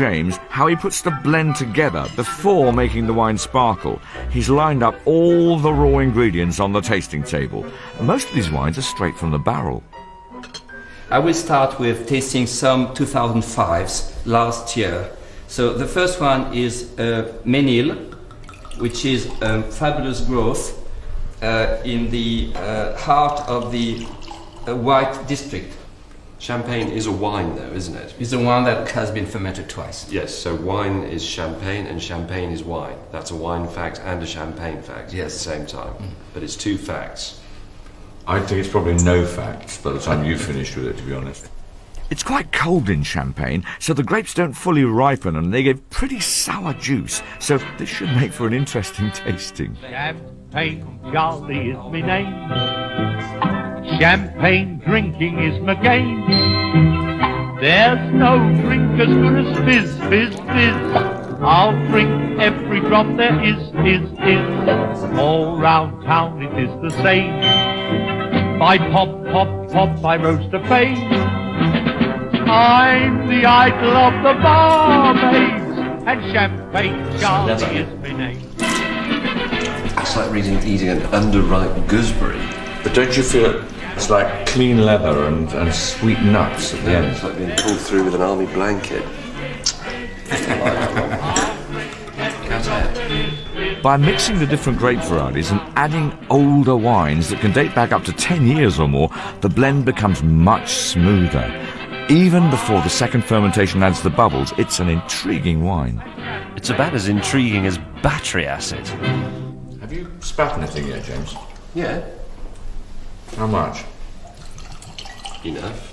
James how he puts the blend together before making the wine sparkle. He's lined up all the raw ingredients on the tasting table. Most of these wines are straight from the barrel. I will start with tasting some 2005s last year. So the first one is uh, Mesnil, which is a fabulous growth uh, in the uh, heart of the uh, White District. Champagne is a wine, though, isn't it? It's the one that has been fermented twice. Yes, so wine is champagne and champagne is wine. That's a wine fact and a champagne fact Yes. at the same time. Mm. But it's two facts. I think it's probably no facts by the time you've finished with it, to be honest. It's quite cold in Champagne, so the grapes don't fully ripen and they give pretty sour juice, so this should make for an interesting tasting. Champagne Charlie is my name. Champagne drinking is my game. There's no drink as good as fizz, fizz, fizz. I'll drink every drop there is, is, is. All round town it is the same. By pop, pop, pop, I roast a fame. I'm the idol of the barmaids, and champagne Charlie is my name. It's like reading, eating an underripe gooseberry. But don't you feel it's like clean leather and, and sweet nuts at the Yeah, end? it's like being pulled through with an army blanket. By mixing the different grape varieties and adding older wines that can date back up to 10 years or more, the blend becomes much smoother. Even before the second fermentation adds the bubbles, it's an intriguing wine. It's about as intriguing as battery acid. Have you spat anything yet, James? Yeah, How much? enough.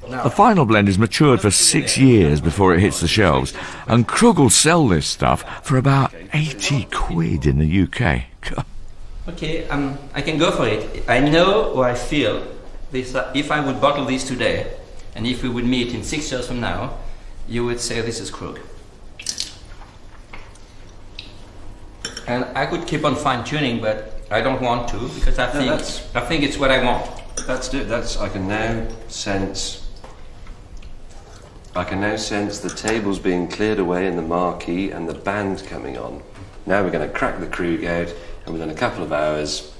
The final blend is matured for six years before it hits the shelves, and Krug will sell this stuff for about 80 quid in the UK. God. Okay, um, I can go for it. I know or I feel this, uh, if I would bottle this today, and if we would meet in six years from now, you would say this is Krug. And I could keep on fine tuning, but I don't want to because I think that's- I think it's what I want. That's it. That's I can now sense. I can now sense the tables being cleared away in the marquee and the band coming on. Now we're going to crack the Krug out, and within a couple of hours,